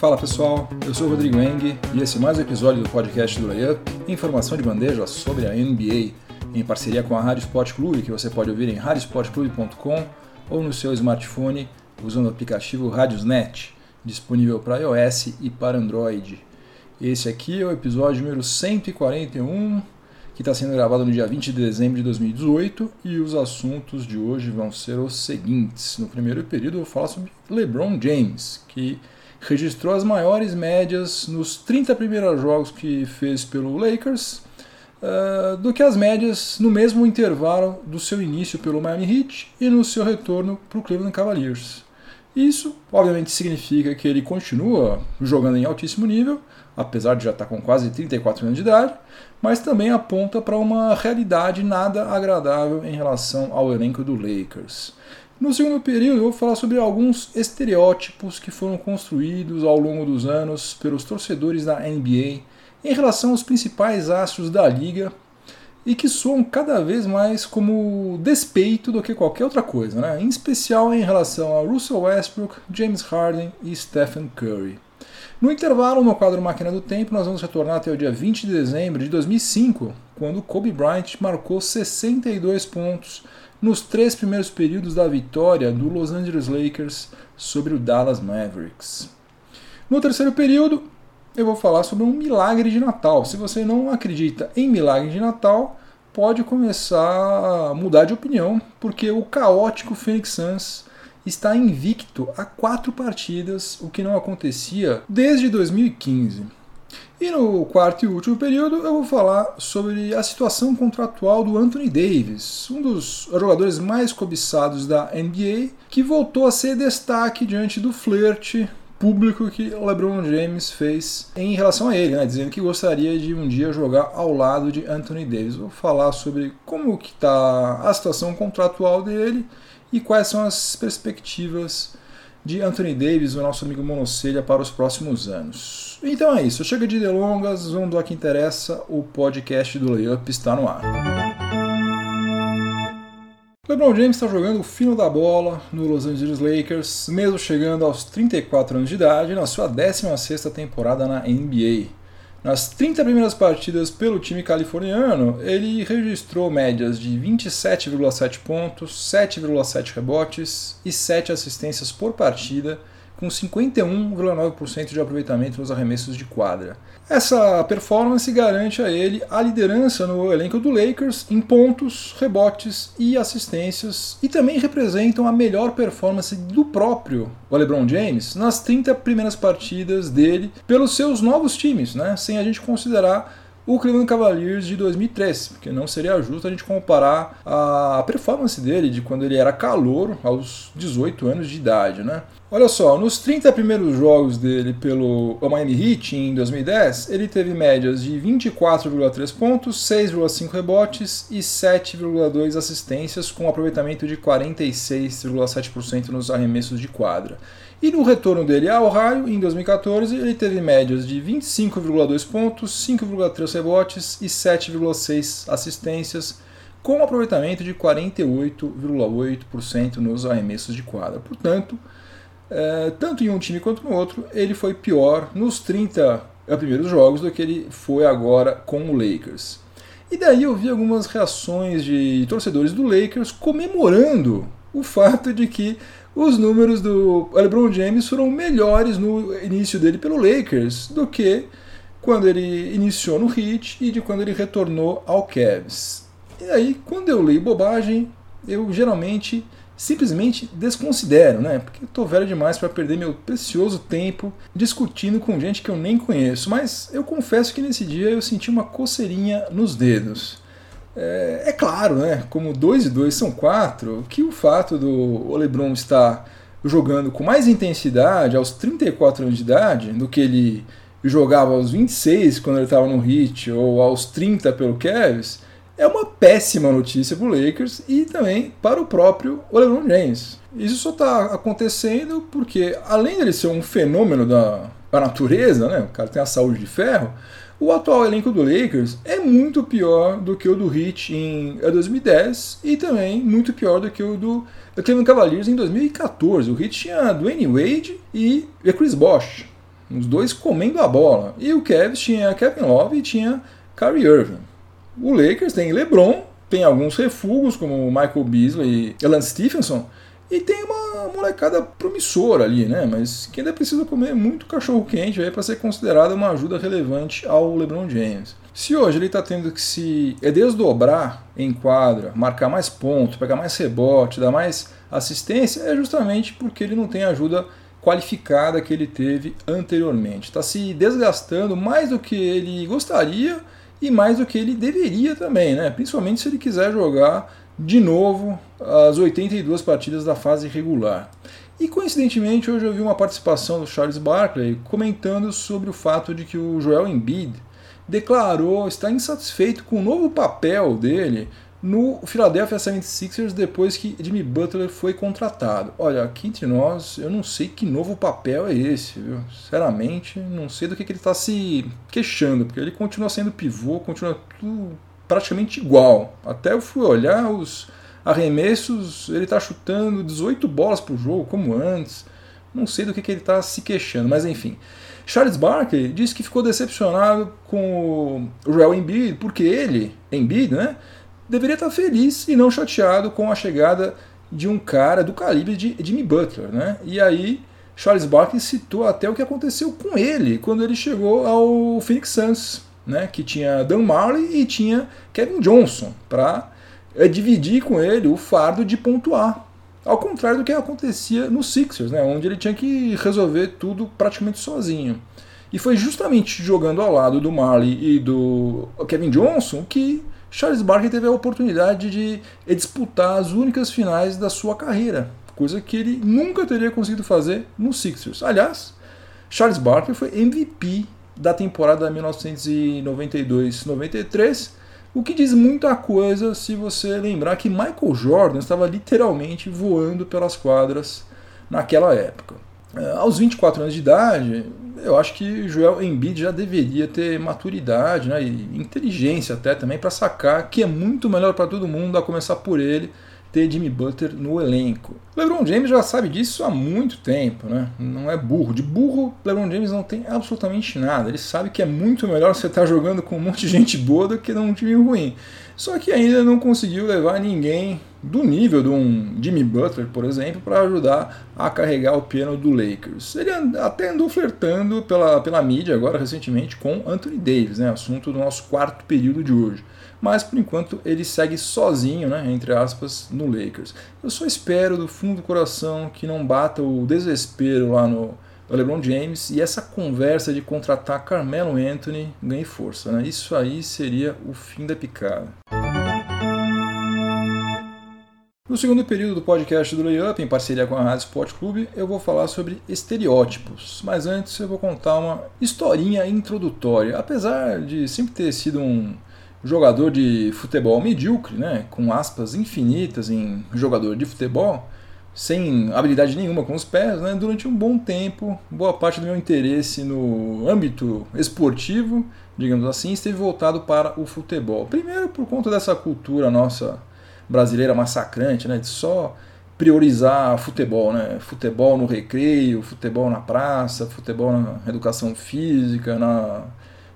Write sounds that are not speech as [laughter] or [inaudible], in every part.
Fala pessoal, eu sou o Rodrigo Eng e esse é mais um episódio do podcast do Layup, informação de bandeja sobre a NBA, em parceria com a Rádio Sport Clube, que você pode ouvir em radiosportclube.com ou no seu smartphone usando o aplicativo Radiosnet, disponível para iOS e para Android. Esse aqui é o episódio número 141, que está sendo gravado no dia 20 de dezembro de 2018, e os assuntos de hoje vão ser os seguintes. No primeiro período eu vou falar sobre LeBron James, que registrou as maiores médias nos 30 primeiros jogos que fez pelo Lakers, uh, do que as médias no mesmo intervalo do seu início pelo Miami Heat e no seu retorno para o Cleveland Cavaliers. Isso, obviamente, significa que ele continua jogando em altíssimo nível, apesar de já estar com quase 34 anos de idade, mas também aponta para uma realidade nada agradável em relação ao elenco do Lakers. No segundo período, eu vou falar sobre alguns estereótipos que foram construídos ao longo dos anos pelos torcedores da NBA em relação aos principais astros da liga e que soam cada vez mais como despeito do que qualquer outra coisa, né? em especial em relação a Russell Westbrook, James Harden e Stephen Curry. No intervalo, no quadro Máquina do Tempo, nós vamos retornar até o dia 20 de dezembro de 2005, quando Kobe Bryant marcou 62 pontos nos três primeiros períodos da vitória do Los Angeles Lakers sobre o Dallas Mavericks. No terceiro período, eu vou falar sobre um milagre de Natal. Se você não acredita em milagre de Natal, pode começar a mudar de opinião, porque o caótico Phoenix Suns está invicto a quatro partidas, o que não acontecia desde 2015. E no quarto e último período eu vou falar sobre a situação contratual do Anthony Davis, um dos jogadores mais cobiçados da NBA, que voltou a ser destaque diante do flerte público que LeBron James fez em relação a ele, né, dizendo que gostaria de um dia jogar ao lado de Anthony Davis. Vou falar sobre como que está a situação contratual dele e quais são as perspectivas de Anthony Davis, o nosso amigo Monocelha, para os próximos anos. Então é isso, chega de delongas, vamos ao que interessa, o podcast do Layup está no ar. LeBron James está jogando o fino da bola no Los Angeles Lakers, mesmo chegando aos 34 anos de idade, na sua 16ª temporada na NBA. Nas 30 primeiras partidas pelo time californiano, ele registrou médias de 27,7 pontos, 7,7 rebotes e 7 assistências por partida, com 51,9% de aproveitamento nos arremessos de quadra. Essa performance garante a ele a liderança no elenco do Lakers em pontos, rebotes e assistências, e também representam a melhor performance do próprio LeBron James nas 30 primeiras partidas dele pelos seus novos times, né? sem a gente considerar o Cleveland Cavaliers de 2003, porque não seria justo a gente comparar a performance dele de quando ele era calouro aos 18 anos de idade, né? Olha só, nos 30 primeiros jogos dele pelo Miami Heat em 2010, ele teve médias de 24,3 pontos, 6,5 rebotes e 7,2 assistências, com aproveitamento de 46,7% nos arremessos de quadra. E no retorno dele ao Ohio, em 2014, ele teve médias de 25,2 pontos, 5,3 rebotes e 7,6 assistências, com um aproveitamento de 48,8% nos arremessos de quadra. Portanto, é, tanto em um time quanto no outro, ele foi pior nos 30 primeiros jogos do que ele foi agora com o Lakers. E daí eu vi algumas reações de torcedores do Lakers comemorando o fato de que os números do LeBron James foram melhores no início dele pelo Lakers do que quando ele iniciou no Heat e de quando ele retornou ao Cavs. E aí, quando eu leio bobagem, eu geralmente simplesmente desconsidero, né? Porque eu tô velho demais para perder meu precioso tempo discutindo com gente que eu nem conheço. Mas eu confesso que nesse dia eu senti uma coceirinha nos dedos. É, é claro, né? Como 2 e 2 são 4, que o fato do LeBron estar jogando com mais intensidade aos 34 anos de idade do que ele jogava aos 26 quando ele estava no Heat ou aos 30 pelo Cavs é uma péssima notícia para o Lakers e também para o próprio LeBron James. Isso só está acontecendo porque, além dele ser um fenômeno da, da natureza, né, o cara tem a saúde de ferro, o atual elenco do Lakers é muito pior do que o do Heat em 2010 e também muito pior do que o do Cleveland Cavaliers em 2014. O Heat tinha Dwayne Wade e Chris Bosh. Os dois comendo a bola. E o Cavs tinha Kevin Love e tinha Kyrie Irving. O Lakers tem LeBron, tem alguns refugos como Michael Beasley e Alan Stephenson, e tem uma molecada promissora ali, né? Mas que ainda precisa comer muito cachorro quente para ser considerada uma ajuda relevante ao LeBron James. Se hoje ele está tendo que se desdobrar em quadra, marcar mais pontos, pegar mais rebote, dar mais assistência, é justamente porque ele não tem ajuda qualificada que ele teve anteriormente. Está se desgastando mais do que ele gostaria e mais do que ele deveria também, né? Principalmente se ele quiser jogar de novo as 82 partidas da fase regular. E coincidentemente hoje eu vi uma participação do Charles Barkley comentando sobre o fato de que o Joel Embiid declarou estar insatisfeito com o novo papel dele no Philadelphia 76ers depois que Jimmy Butler foi contratado. Olha, aqui entre nós, eu não sei que novo papel é esse, viu? Sinceramente, não sei do que, que ele está se queixando, porque ele continua sendo pivô, continua tudo praticamente igual. Até eu fui olhar os arremessos, ele está chutando 18 bolas por jogo, como antes. Não sei do que, que ele está se queixando, mas enfim. Charles Barkley disse que ficou decepcionado com o Joel Embiid, porque ele, Embiid, né? deveria estar feliz e não chateado com a chegada de um cara do calibre de Jimmy Butler, né? E aí Charles Barkley citou até o que aconteceu com ele quando ele chegou ao Phoenix Suns, né? Que tinha Dan Marley e tinha Kevin Johnson para é, dividir com ele o fardo de pontuar. Ao contrário do que acontecia no Sixers, né? Onde ele tinha que resolver tudo praticamente sozinho. E foi justamente jogando ao lado do Marley e do Kevin Johnson que Charles Barkley teve a oportunidade de disputar as únicas finais da sua carreira, coisa que ele nunca teria conseguido fazer no Sixers. Aliás, Charles Barkley foi MVP da temporada 1992-93, o que diz muita coisa se você lembrar que Michael Jordan estava literalmente voando pelas quadras naquela época. É, aos 24 anos de idade, eu acho que Joel Embiid já deveria ter maturidade né, e inteligência até também para sacar que é muito melhor para todo mundo, a começar por ele, ter Jimmy Butler no elenco. LeBron James já sabe disso há muito tempo, né? Não é burro. De burro, LeBron James não tem absolutamente nada. Ele sabe que é muito melhor você estar tá jogando com um monte de gente boa do que num time ruim. Só que ainda não conseguiu levar ninguém do nível de um Jimmy Butler, por exemplo, para ajudar a carregar o piano do Lakers. Ele até andou flertando pela, pela mídia agora recentemente com Anthony Davis, né? Assunto do nosso quarto período de hoje mas por enquanto ele segue sozinho, né, entre aspas, no Lakers. Eu só espero do fundo do coração que não bata o desespero lá no, LeBron James e essa conversa de contratar Carmelo Anthony ganhe força. Né? Isso aí seria o fim da picada. No segundo período do podcast do Layup, em parceria com a Rádio Sport Clube, eu vou falar sobre estereótipos. Mas antes eu vou contar uma historinha introdutória. Apesar de sempre ter sido um jogador de futebol medíocre, né, com aspas infinitas em jogador de futebol, sem habilidade nenhuma com os pés, né, durante um bom tempo, boa parte do meu interesse no âmbito esportivo, digamos assim, esteve voltado para o futebol. Primeiro por conta dessa cultura nossa brasileira massacrante, né, de só priorizar futebol, né? Futebol no recreio, futebol na praça, futebol na educação física, na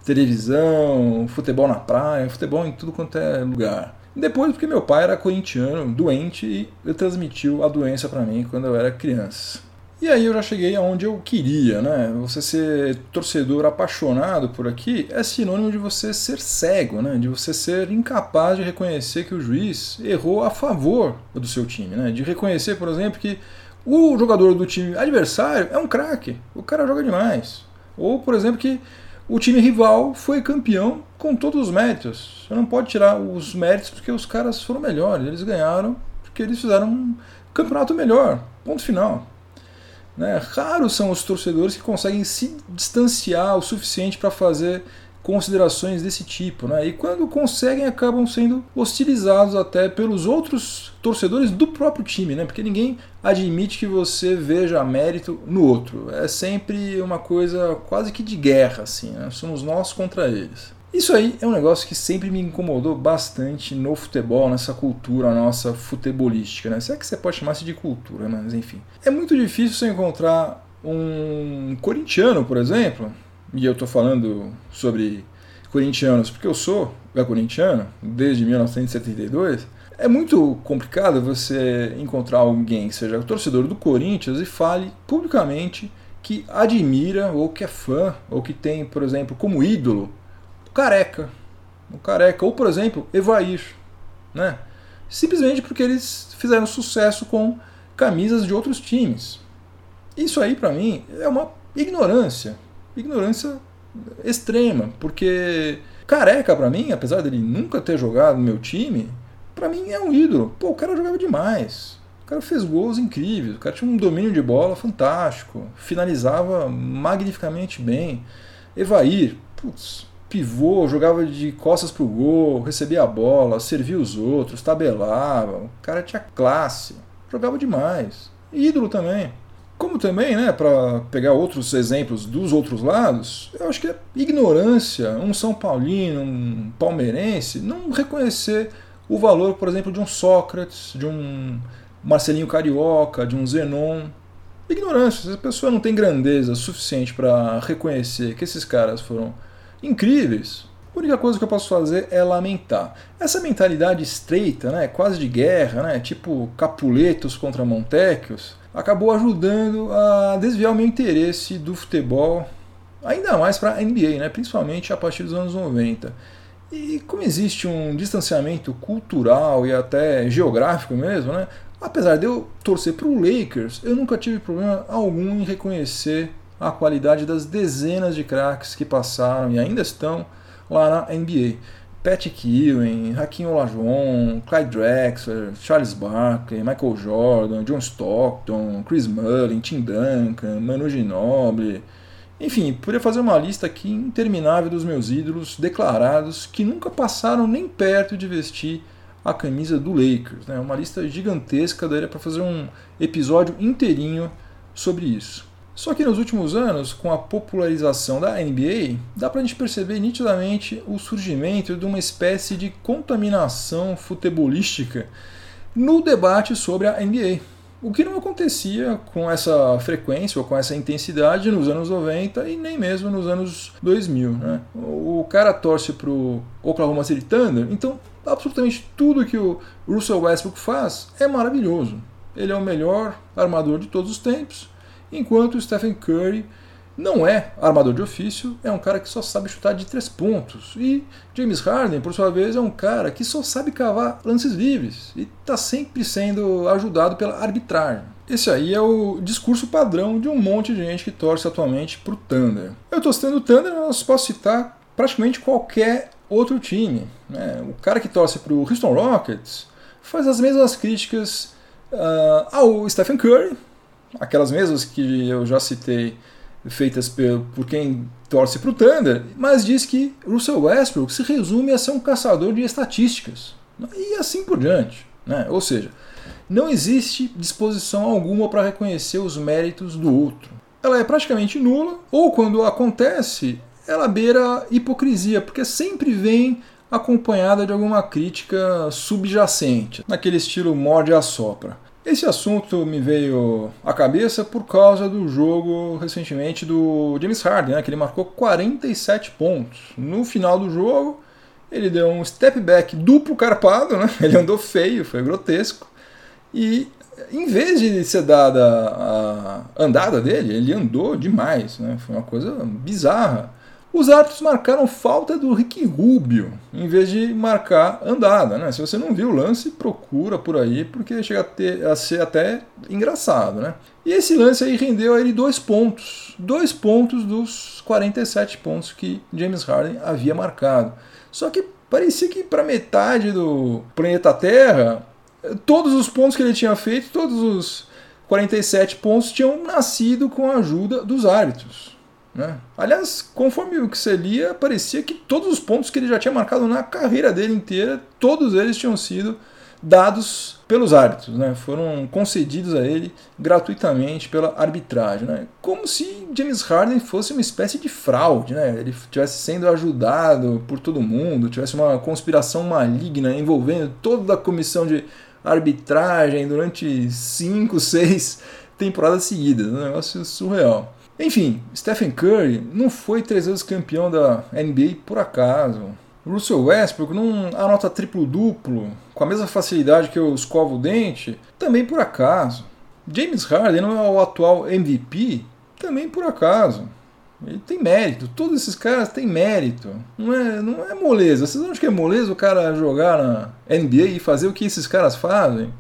televisão, futebol na praia, futebol em tudo quanto é lugar. Depois, porque meu pai era corintiano, doente, e ele transmitiu a doença para mim quando eu era criança. E aí eu já cheguei aonde eu queria, né? Você ser torcedor apaixonado por aqui é sinônimo de você ser cego, né? De você ser incapaz de reconhecer que o juiz errou a favor do seu time, né? De reconhecer, por exemplo, que o jogador do time adversário é um craque, o cara joga demais. Ou, por exemplo, que o time rival foi campeão com todos os méritos. Você não pode tirar os méritos porque os caras foram melhores. Eles ganharam porque eles fizeram um campeonato melhor. Ponto final. Né? Raros são os torcedores que conseguem se distanciar o suficiente para fazer considerações desse tipo, né? E quando conseguem, acabam sendo hostilizados até pelos outros torcedores do próprio time, né? Porque ninguém admite que você veja mérito no outro. É sempre uma coisa quase que de guerra, assim, né? Somos nós contra eles. Isso aí é um negócio que sempre me incomodou bastante no futebol, nessa cultura nossa futebolística, né? Se é que você pode chamar-se de cultura, mas enfim. É muito difícil você encontrar um corintiano, por exemplo, e eu estou falando sobre corintianos porque eu sou corintiano desde 1972, é muito complicado você encontrar alguém que seja torcedor do Corinthians e fale publicamente que admira ou que é fã ou que tem, por exemplo, como ídolo o Careca, o Careca ou, por exemplo, Evair, né? Simplesmente porque eles fizeram sucesso com camisas de outros times. Isso aí para mim é uma ignorância, ignorância extrema, porque Careca para mim, apesar dele nunca ter jogado no meu time, para mim é um ídolo. Pô, o cara jogava demais. O cara fez gols incríveis, o cara tinha um domínio de bola fantástico, finalizava magnificamente bem. Evair, putz, pivô, jogava de costas pro gol, recebia a bola, servia os outros, tabelava. O cara tinha classe, jogava demais. Ídolo também. Como também, né, para pegar outros exemplos dos outros lados, eu acho que é ignorância um São Paulino, um palmeirense, não reconhecer o valor, por exemplo, de um Sócrates, de um Marcelinho Carioca, de um Zenon. Ignorância, se a pessoa não tem grandeza suficiente para reconhecer que esses caras foram incríveis, a única coisa que eu posso fazer é lamentar. Essa mentalidade estreita, né, quase de guerra, né, tipo Capuletos contra Montecchios, acabou ajudando a desviar o meu interesse do futebol, ainda mais para a NBA, né, principalmente a partir dos anos 90. E como existe um distanciamento cultural e até geográfico mesmo, né, apesar de eu torcer para o Lakers, eu nunca tive problema algum em reconhecer a qualidade das dezenas de craques que passaram e ainda estão lá na NBA. Patrick Ewing, Hakim Olajuwon, Clyde Drexler, Charles Barkley, Michael Jordan, John Stockton, Chris Mullin, Tim Duncan, Manu Ginobili. Enfim, poderia fazer uma lista aqui interminável dos meus ídolos declarados que nunca passaram nem perto de vestir a camisa do Lakers. Né? Uma lista gigantesca, daria para fazer um episódio inteirinho sobre isso. Só que nos últimos anos, com a popularização da NBA, dá para a gente perceber nitidamente o surgimento de uma espécie de contaminação futebolística no debate sobre a NBA. O que não acontecia com essa frequência ou com essa intensidade nos anos 90 e nem mesmo nos anos 2000. Né? O cara torce para o Oklahoma City Thunder, então absolutamente tudo que o Russell Westbrook faz é maravilhoso. Ele é o melhor armador de todos os tempos enquanto o Stephen Curry não é armador de ofício, é um cara que só sabe chutar de três pontos. E James Harden, por sua vez, é um cara que só sabe cavar lances livres e está sempre sendo ajudado pela arbitragem. Esse aí é o discurso padrão de um monte de gente que torce atualmente para o Thunder. Eu estou citando o Thunder, mas posso citar praticamente qualquer outro time. Né? O cara que torce para o Houston Rockets faz as mesmas críticas uh, ao Stephen Curry, aquelas mesmas que eu já citei, feitas por quem torce para o Thunder, mas diz que Russell Westbrook se resume a ser um caçador de estatísticas e assim por diante. Né? Ou seja, não existe disposição alguma para reconhecer os méritos do outro. Ela é praticamente nula, ou quando acontece, ela beira hipocrisia, porque sempre vem acompanhada de alguma crítica subjacente, naquele estilo morde a sopra. Esse assunto me veio à cabeça por causa do jogo recentemente do James Harden, né, que ele marcou 47 pontos. No final do jogo, ele deu um step back duplo carpado, né? [laughs] ele andou feio, foi grotesco. E em vez de ser dada a andada dele, ele andou demais, né? foi uma coisa bizarra os árbitros marcaram falta do Rick Rubio, em vez de marcar andada. Né? Se você não viu o lance, procura por aí, porque chega a, ter, a ser até engraçado. Né? E esse lance aí rendeu a ele dois pontos. Dois pontos dos 47 pontos que James Harden havia marcado. Só que parecia que para metade do planeta Terra, todos os pontos que ele tinha feito, todos os 47 pontos tinham nascido com a ajuda dos árbitros. Né? Aliás, conforme o que você lia, parecia que todos os pontos que ele já tinha marcado na carreira dele inteira, todos eles tinham sido dados pelos árbitros, né? foram concedidos a ele gratuitamente pela arbitragem. Né? Como se James Harden fosse uma espécie de fraude, né? ele estivesse sendo ajudado por todo mundo, tivesse uma conspiração maligna envolvendo toda a comissão de arbitragem durante 5, 6 [laughs] temporadas seguidas, um negócio surreal. Enfim, Stephen Curry não foi três vezes campeão da NBA por acaso. Russell Westbrook não anota triplo-duplo com a mesma facilidade que eu escovo o dente, também por acaso. James Harden não é o atual MVP, também por acaso. Ele tem mérito, todos esses caras têm mérito. Não é, não é moleza. Vocês acham que é moleza o cara jogar na NBA e fazer o que esses caras fazem?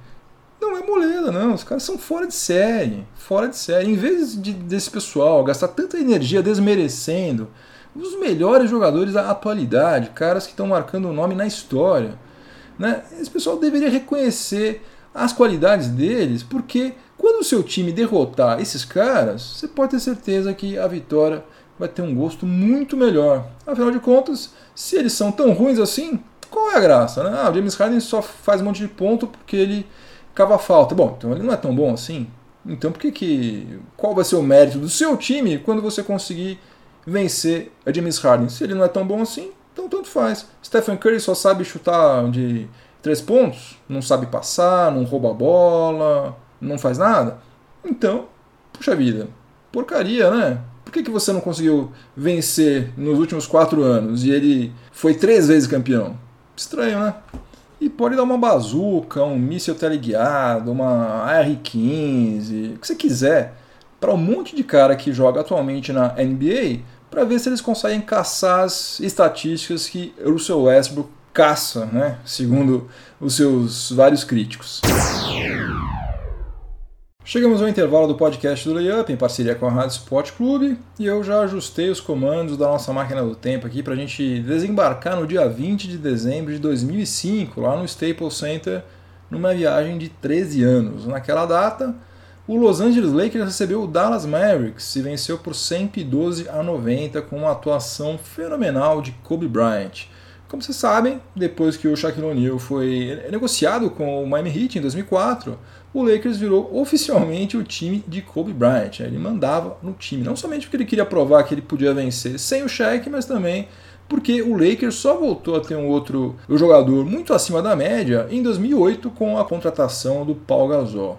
Não é moleza, não. Os caras são fora de série. Fora de série. Em vez de, desse pessoal gastar tanta energia desmerecendo os melhores jogadores da atualidade, caras que estão marcando o um nome na história, né? esse pessoal deveria reconhecer as qualidades deles, porque quando o seu time derrotar esses caras, você pode ter certeza que a vitória vai ter um gosto muito melhor. Afinal de contas, se eles são tão ruins assim, qual é a graça? Né? Ah, o James Harden só faz um monte de ponto porque ele cava falta. Bom, então ele não é tão bom assim. Então por que que qual vai ser o mérito do seu time quando você conseguir vencer a James Harden? Se ele não é tão bom assim, então tanto faz. Stephen Curry só sabe chutar de três pontos, não sabe passar, não rouba a bola, não faz nada. Então, puxa vida, porcaria, né? Por que, que você não conseguiu vencer nos últimos quatro anos e ele foi três vezes campeão? Estranho, né? E pode dar uma bazuca, um míssil teleguiado, uma AR-15, o que você quiser, para um monte de cara que joga atualmente na NBA, para ver se eles conseguem caçar as estatísticas que Russell Westbrook caça, né? segundo os seus vários críticos. Chegamos ao intervalo do podcast do Layup, em parceria com a Rádio Sport Clube, e eu já ajustei os comandos da nossa máquina do tempo aqui para a gente desembarcar no dia 20 de dezembro de 2005, lá no Staples Center, numa viagem de 13 anos. Naquela data, o Los Angeles Lakers recebeu o Dallas Mavericks e venceu por 112 a 90 com uma atuação fenomenal de Kobe Bryant. Como vocês sabem, depois que o Shaquille O'Neal foi negociado com o Miami Heat em 2004, o Lakers virou oficialmente o time de Kobe Bryant. Ele mandava no time, não somente porque ele queria provar que ele podia vencer sem o Shaq, mas também porque o Lakers só voltou a ter um outro jogador muito acima da média em 2008 com a contratação do Paul Gasol.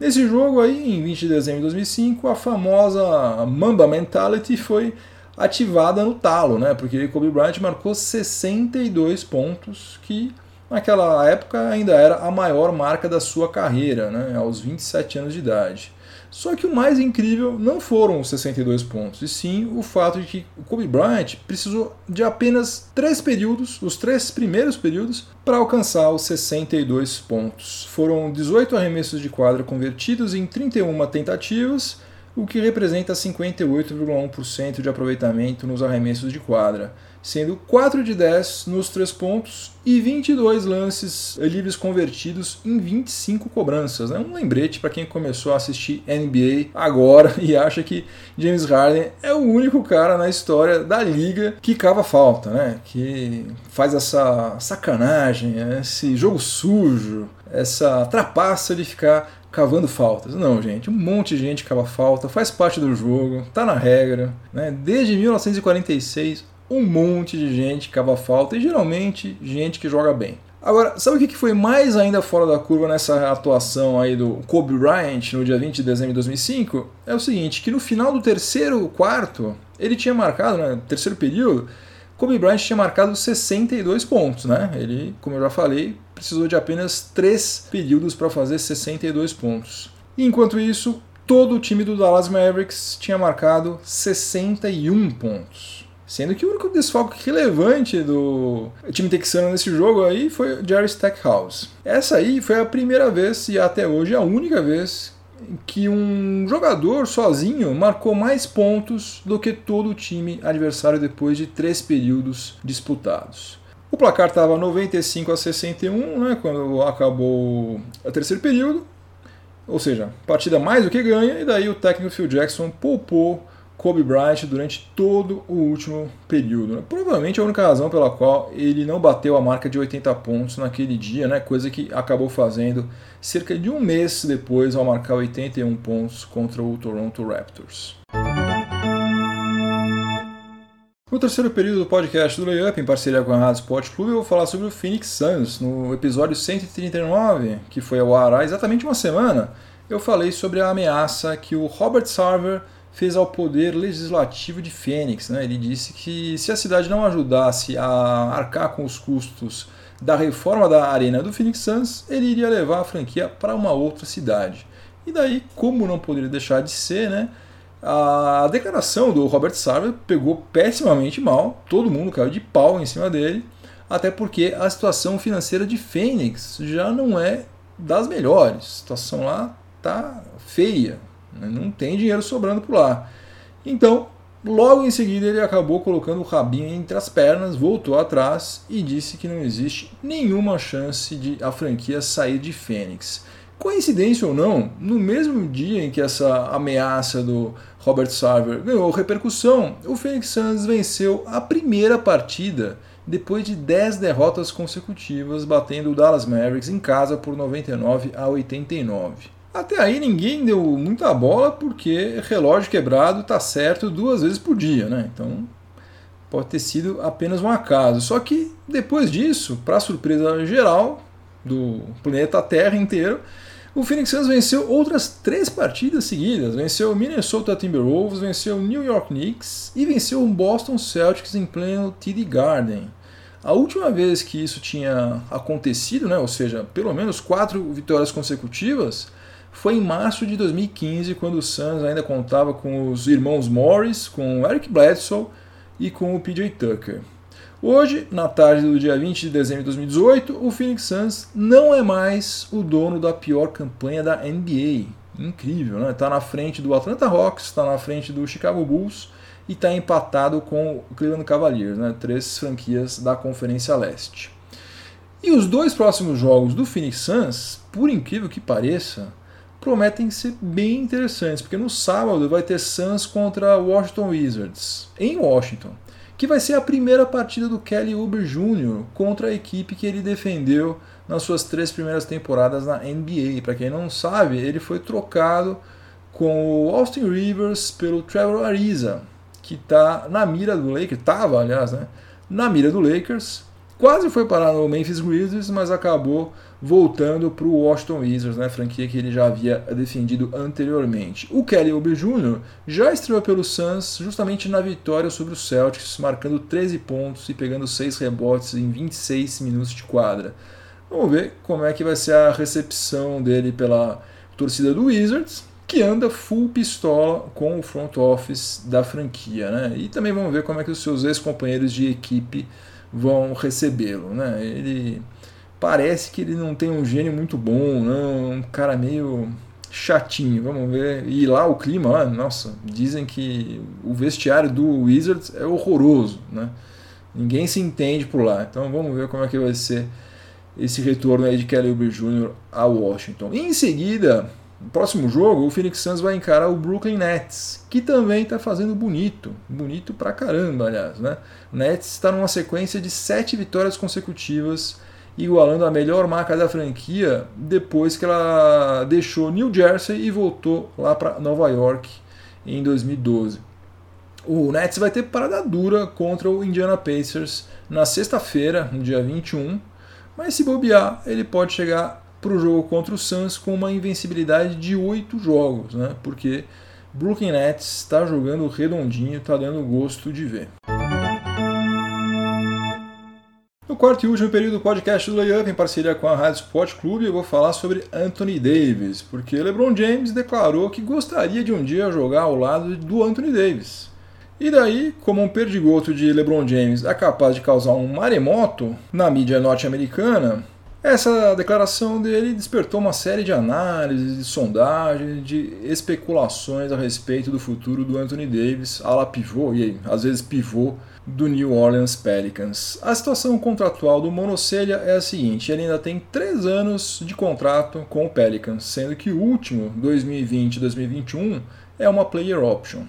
Nesse jogo aí, em 20 de dezembro de 2005, a famosa Mamba Mentality foi ativada no talo, né? Porque Kobe Bryant marcou 62 pontos, que naquela época ainda era a maior marca da sua carreira, né? Aos 27 anos de idade. Só que o mais incrível não foram os 62 pontos, e sim o fato de que o Kobe Bryant precisou de apenas três períodos, os três primeiros períodos, para alcançar os 62 pontos. Foram 18 arremessos de quadra convertidos em 31 tentativas o que representa 58,1% de aproveitamento nos arremessos de quadra, sendo 4 de 10 nos três pontos e 22 lances livres convertidos em 25 cobranças. É um lembrete para quem começou a assistir NBA agora [laughs] e acha que James Harden é o único cara na história da liga que cava falta, né? que faz essa sacanagem, esse jogo sujo, essa trapaça de ficar cavando faltas. Não, gente, um monte de gente cava falta, faz parte do jogo, tá na regra. Né? Desde 1946, um monte de gente cava falta e geralmente gente que joga bem. Agora, sabe o que foi mais ainda fora da curva nessa atuação aí do Kobe Bryant no dia 20 de dezembro de 2005? É o seguinte, que no final do terceiro quarto, ele tinha marcado, né, terceiro período, Kobe Bryant tinha marcado 62 pontos, né? Ele, como eu já falei, precisou de apenas 3 períodos para fazer 62 pontos. E enquanto isso, todo o time do Dallas Mavericks tinha marcado 61 pontos. Sendo que o único desfalque relevante do time texano nesse jogo aí foi o Jerry Stackhouse. Essa aí foi a primeira vez e até hoje a única vez que um jogador sozinho marcou mais pontos do que todo o time adversário depois de três períodos disputados. O placar estava 95 a 61, né, quando acabou o terceiro período, ou seja, partida mais do que ganha, e daí o técnico Phil Jackson poupou Kobe Bryant durante todo o último período. Né? Provavelmente a única razão pela qual ele não bateu a marca de 80 pontos naquele dia, né? coisa que acabou fazendo cerca de um mês depois ao marcar 81 pontos contra o Toronto Raptors. No terceiro período do podcast do Layup, em parceria com a Rádio Sport Clube, eu vou falar sobre o Phoenix Suns no episódio 139, que foi ao ar há exatamente uma semana eu falei sobre a ameaça que o Robert Sarver fez ao poder legislativo de Fênix. Né? Ele disse que se a cidade não ajudasse a arcar com os custos da reforma da arena do Phoenix Suns, ele iria levar a franquia para uma outra cidade. E daí, como não poderia deixar de ser, né? A declaração do Robert Sarver pegou pessimamente mal, todo mundo caiu de pau em cima dele, até porque a situação financeira de Fênix já não é das melhores. A situação lá tá feia? Não tem dinheiro sobrando por lá. Então, logo em seguida, ele acabou colocando o rabinho entre as pernas, voltou atrás e disse que não existe nenhuma chance de a franquia sair de Fênix. Coincidência ou não, no mesmo dia em que essa ameaça do Robert Sarver ganhou repercussão, o Phoenix Suns venceu a primeira partida depois de 10 derrotas consecutivas, batendo o Dallas Mavericks em casa por 99 a 89. Até aí ninguém deu muita bola porque relógio quebrado está certo duas vezes por dia, né? Então pode ter sido apenas um acaso. Só que depois disso, para surpresa geral do planeta Terra inteiro, o Phoenix Suns venceu outras três partidas seguidas. Venceu o Minnesota Timberwolves, venceu o New York Knicks e venceu o Boston Celtics em pleno TD Garden. A última vez que isso tinha acontecido, né, ou seja, pelo menos quatro vitórias consecutivas, foi em março de 2015, quando o Suns ainda contava com os irmãos Morris, com o Eric Bledsoe e com o PJ Tucker. Hoje, na tarde do dia 20 de dezembro de 2018, o Phoenix Suns não é mais o dono da pior campanha da NBA. Incrível, né? Está na frente do Atlanta Hawks, está na frente do Chicago Bulls e está empatado com o Cleveland Cavaliers, né? três franquias da Conferência Leste. E os dois próximos jogos do Phoenix Suns, por incrível que pareça, prometem ser bem interessantes, porque no sábado vai ter Suns contra Washington Wizards, em Washington, que vai ser a primeira partida do Kelly Oubre Jr. contra a equipe que ele defendeu nas suas três primeiras temporadas na NBA. Para quem não sabe, ele foi trocado com o Austin Rivers pelo Trevor Ariza, que está na mira do Lakers, estava aliás, né, na mira do Lakers, quase foi parar no Memphis Grizzlies, mas acabou voltando para o Washington Wizards, né, franquia que ele já havia defendido anteriormente. O Kelly Oubre Jr. já estreou pelo Suns justamente na vitória sobre o Celtics, marcando 13 pontos e pegando 6 rebotes em 26 minutos de quadra. Vamos ver como é que vai ser a recepção dele pela torcida do Wizards, que anda full pistola com o front office da franquia, né? E também vamos ver como é que os seus ex-companheiros de equipe vão recebê-lo. Né? Ele parece que ele não tem um gênio muito bom, não, um cara meio chatinho, vamos ver. E lá o clima, lá, nossa, dizem que o vestiário do Wizards é horroroso, né? Ninguém se entende por lá. Então vamos ver como é que vai ser esse retorno aí de Kelly Oubre Jr. a Washington. E em seguida, no próximo jogo, o Phoenix Suns vai encarar o Brooklyn Nets, que também está fazendo bonito. Bonito pra caramba, aliás. Né? O Nets está numa sequência de sete vitórias consecutivas, igualando a melhor marca da franquia depois que ela deixou New Jersey e voltou lá para Nova York em 2012. O Nets vai ter parada dura contra o Indiana Pacers na sexta-feira, no dia 21, mas se bobear, ele pode chegar para o jogo contra o Suns com uma invencibilidade de oito jogos, né? porque Brooklyn Nets está jogando redondinho, está dando gosto de ver. No quarto e último período do podcast do Layup, em parceria com a Rádio Sport Clube, eu vou falar sobre Anthony Davis, porque LeBron James declarou que gostaria de um dia jogar ao lado do Anthony Davis. E daí, como um perdigoto de LeBron James é capaz de causar um maremoto na mídia norte-americana, essa declaração dele despertou uma série de análises, de sondagens, de especulações a respeito do futuro do Anthony Davis, ala pivô, e às vezes pivô, do New Orleans Pelicans. A situação contratual do Monocelha é a seguinte: ele ainda tem três anos de contrato com o Pelicans, sendo que o último, 2020-2021, é uma player option.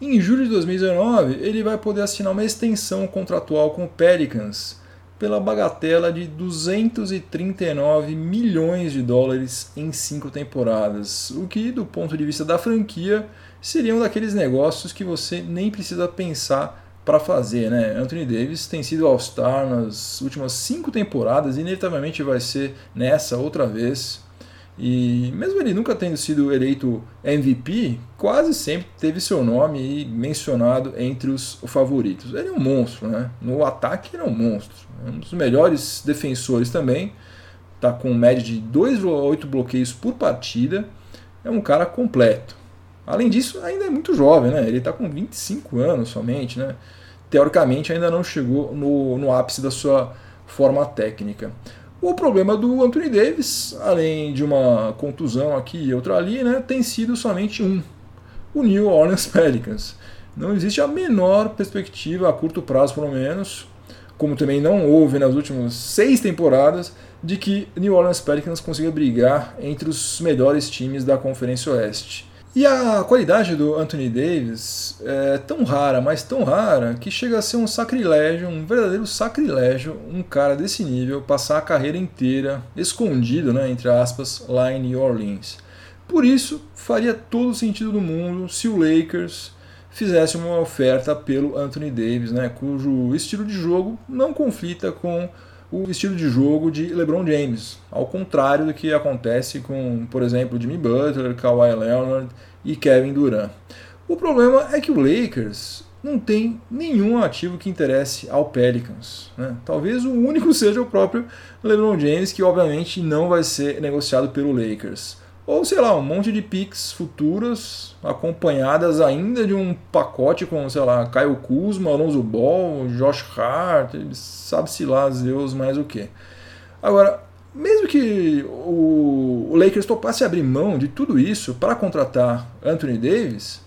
Em julho de 2019, ele vai poder assinar uma extensão contratual com o Pelicans pela bagatela de 239 milhões de dólares em cinco temporadas, o que, do ponto de vista da franquia, seriam daqueles negócios que você nem precisa pensar para fazer. Né? Anthony Davis tem sido All-Star nas últimas cinco temporadas, e inevitavelmente vai ser nessa outra vez. E mesmo ele nunca tendo sido eleito MVP, quase sempre teve seu nome mencionado entre os favoritos. Ele é um monstro, né? No ataque ele é um monstro. É um dos melhores defensores também. Está com média de 2,8 bloqueios por partida. É um cara completo. Além disso, ainda é muito jovem, né? Ele está com 25 anos somente, né? Teoricamente ainda não chegou no, no ápice da sua forma técnica. O problema do Anthony Davis, além de uma contusão aqui e outra ali, né, tem sido somente um: o New Orleans [laughs] Pelicans. Não existe a menor perspectiva, a curto prazo pelo menos, como também não houve nas últimas seis temporadas, de que New Orleans Pelicans consiga brigar entre os melhores times da Conferência Oeste. E a qualidade do Anthony Davis é tão rara, mas tão rara, que chega a ser um sacrilégio, um verdadeiro sacrilégio, um cara desse nível passar a carreira inteira escondido, né, entre aspas, lá em New Orleans. Por isso, faria todo o sentido do mundo se o Lakers fizesse uma oferta pelo Anthony Davis, né, cujo estilo de jogo não conflita com o estilo de jogo de LeBron James, ao contrário do que acontece com, por exemplo, Jimmy Butler, Kawhi Leonard e Kevin Durant. O problema é que o Lakers não tem nenhum ativo que interesse ao Pelicans. Né? Talvez o único [laughs] seja o próprio LeBron James, que obviamente não vai ser negociado pelo Lakers ou sei lá, um monte de picks futuras acompanhadas ainda de um pacote com, sei lá, Caio Kuzma, Alonso Ball, Josh Hart, sabe-se lá, Deus mais o que. Agora, mesmo que o Lakers topasse abrir mão de tudo isso para contratar Anthony Davis,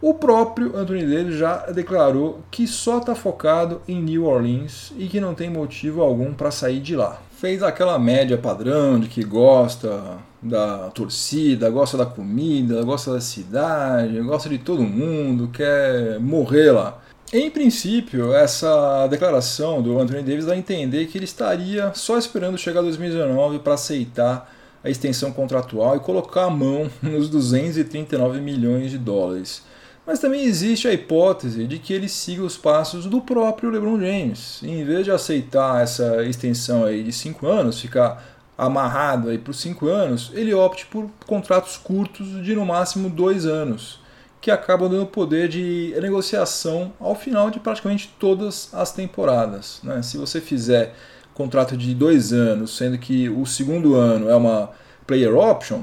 o próprio Anthony Davis já declarou que só está focado em New Orleans e que não tem motivo algum para sair de lá. Fez aquela média padrão de que gosta da torcida, gosta da comida, gosta da cidade, gosta de todo mundo, quer morrer lá. Em princípio, essa declaração do Anthony Davis dá a entender que ele estaria só esperando chegar 2019 para aceitar a extensão contratual e colocar a mão [laughs] nos 239 milhões de dólares. Mas também existe a hipótese de que ele siga os passos do próprio LeBron James. em vez de aceitar essa extensão aí de 5 anos, ficar amarrado aí por cinco anos, ele opte por contratos curtos de no máximo dois anos, que acabam dando poder de negociação ao final de praticamente todas as temporadas. Né? Se você fizer contrato de dois anos, sendo que o segundo ano é uma player option,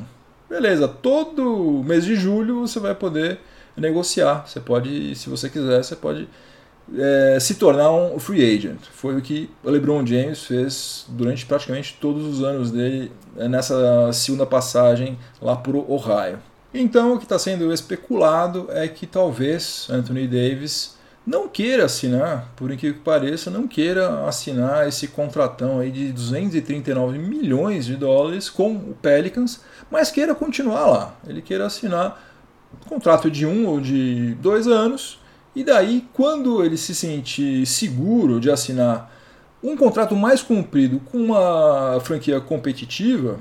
beleza, todo mês de julho você vai poder negociar. Você pode, se você quiser, você pode é, se tornar um free agent. Foi o que o LeBron James fez durante praticamente todos os anos dele é, nessa segunda passagem lá por Ohio. Então, o que está sendo especulado é que talvez Anthony Davis não queira assinar, por incrível que pareça, não queira assinar esse contratão aí de 239 milhões de dólares com o Pelicans, mas queira continuar lá. Ele queira assinar um contrato de um ou de dois anos e daí, quando ele se sentir seguro de assinar um contrato mais comprido com uma franquia competitiva,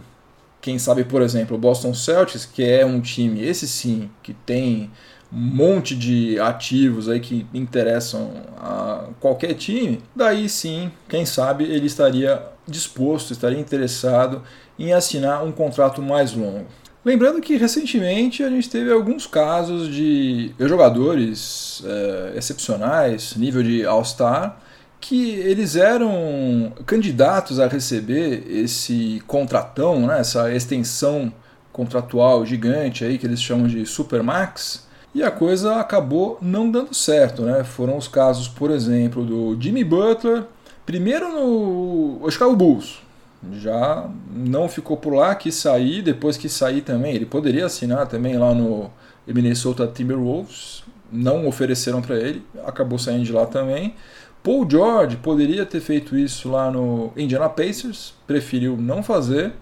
quem sabe, por exemplo, o Boston Celtics, que é um time, esse sim, que tem um monte de ativos aí que interessam a qualquer time, daí sim, quem sabe ele estaria disposto, estaria interessado em assinar um contrato mais longo. Lembrando que recentemente a gente teve alguns casos de jogadores é, excepcionais, nível de All-Star, que eles eram candidatos a receber esse contratão, né, essa extensão contratual gigante aí que eles chamam de Supermax, e a coisa acabou não dando certo. Né? Foram os casos, por exemplo, do Jimmy Butler, primeiro no Chicago Bulls, já não ficou por lá, quis sair, depois que sair também, ele poderia assinar também lá no Minnesota Timberwolves, não ofereceram para ele, acabou saindo de lá também. Paul George poderia ter feito isso lá no Indiana Pacers, preferiu não fazer.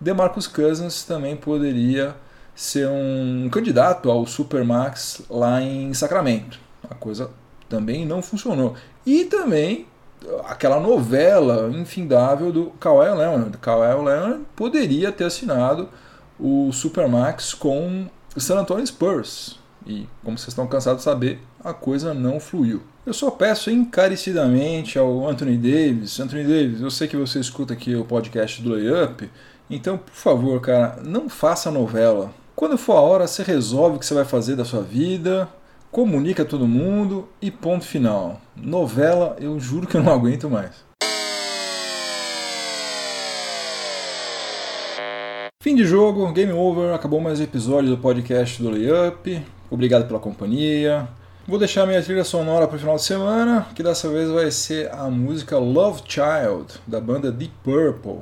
DeMarcus Cousins também poderia ser um candidato ao Supermax lá em Sacramento. A coisa também não funcionou. E também aquela novela infindável do Kawhi Leonard. Kawhi Leonard poderia ter assinado o Supermax com o San Antonio Spurs. E, como vocês estão cansados de saber, a coisa não fluiu. Eu só peço encarecidamente ao Anthony Davis, Anthony Davis, eu sei que você escuta aqui o podcast do Layup Então, por favor, cara, não faça novela. Quando for a hora, você resolve o que você vai fazer da sua vida, comunica todo mundo e ponto final. Novela, eu juro que eu não aguento mais. Fim de jogo, game over, acabou mais um episódio do podcast do Layup. Obrigado pela companhia. Vou deixar minha trilha sonora para o final de semana, que dessa vez vai ser a música Love Child, da banda Deep Purple,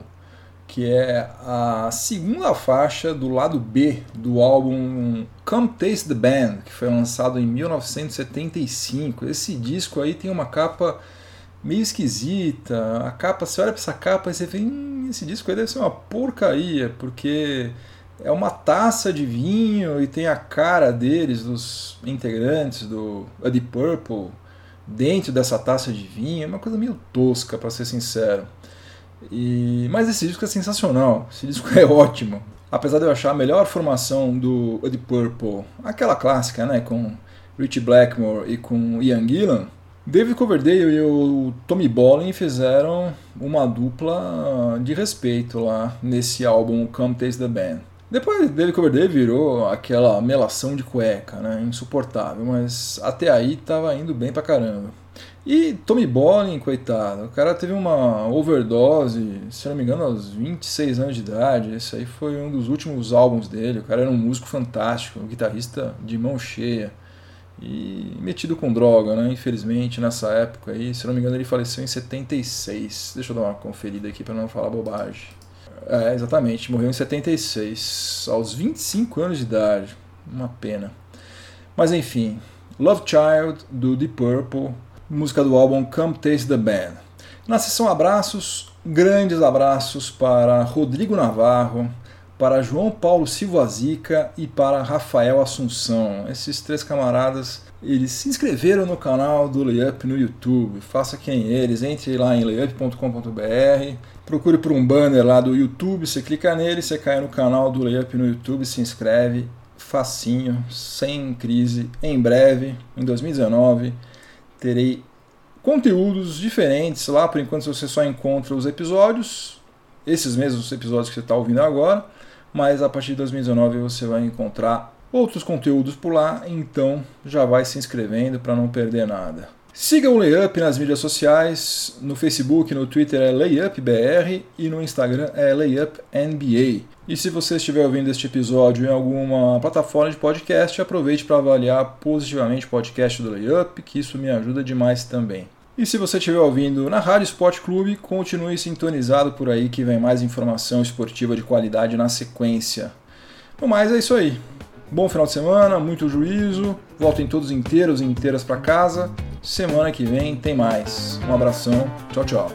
que é a segunda faixa do lado B do álbum Come Taste the Band, que foi lançado em 1975. Esse disco aí tem uma capa meio esquisita. A capa, você olha para essa capa e você vê, hum, esse disco aí deve ser uma porcaria, porque é uma taça de vinho e tem a cara deles, dos integrantes do Deep Purple, dentro dessa taça de vinho. É uma coisa meio tosca, para ser sincero. E, mas esse disco é sensacional, esse disco [laughs] é ótimo. Apesar de eu achar a melhor formação do Deep Purple, aquela clássica, né, com Richie Blackmore e com Ian Gillan, David Coverdale e o Tommy Bolin fizeram uma dupla de respeito lá nesse álbum Come Taste the Band. Depois David Coverdale virou aquela melação de cueca, né? Insuportável, mas até aí tava indo bem pra caramba. E Tommy Bolin, coitado, o cara teve uma overdose, se não me engano, aos 26 anos de idade. Esse aí foi um dos últimos álbuns dele. O cara era um músico fantástico, um guitarrista de mão cheia. E metido com droga, né? Infelizmente, nessa época aí, se não me engano, ele faleceu em 76. Deixa eu dar uma conferida aqui para não falar bobagem. É, exatamente, morreu em 76, aos 25 anos de idade. Uma pena. Mas enfim, Love Child do Deep Purple, música do álbum Come Taste the Band. Na sessão abraços, grandes abraços para Rodrigo Navarro, para João Paulo Silva Zica e para Rafael Assunção. Esses três camaradas, eles se inscreveram no canal do Layup no YouTube. Faça quem eles, entre lá em layup.com.br procure por um banner lá do YouTube, você clica nele, você cai no canal do Layup no YouTube, se inscreve, facinho, sem crise. Em breve, em 2019, terei conteúdos diferentes lá, por enquanto você só encontra os episódios, esses mesmos episódios que você está ouvindo agora, mas a partir de 2019 você vai encontrar outros conteúdos por lá, então já vai se inscrevendo para não perder nada. Siga o Layup nas mídias sociais, no Facebook, no Twitter é LayupBR e no Instagram é LayupNBA. E se você estiver ouvindo este episódio em alguma plataforma de podcast, aproveite para avaliar positivamente o podcast do Layup, que isso me ajuda demais também. E se você estiver ouvindo na Rádio Esporte Clube, continue sintonizado por aí que vem mais informação esportiva de qualidade na sequência. No mais, é isso aí. Bom final de semana, muito juízo, voltem todos inteiros e inteiras para casa Semana que vem tem mais. Um abração. Tchau, tchau.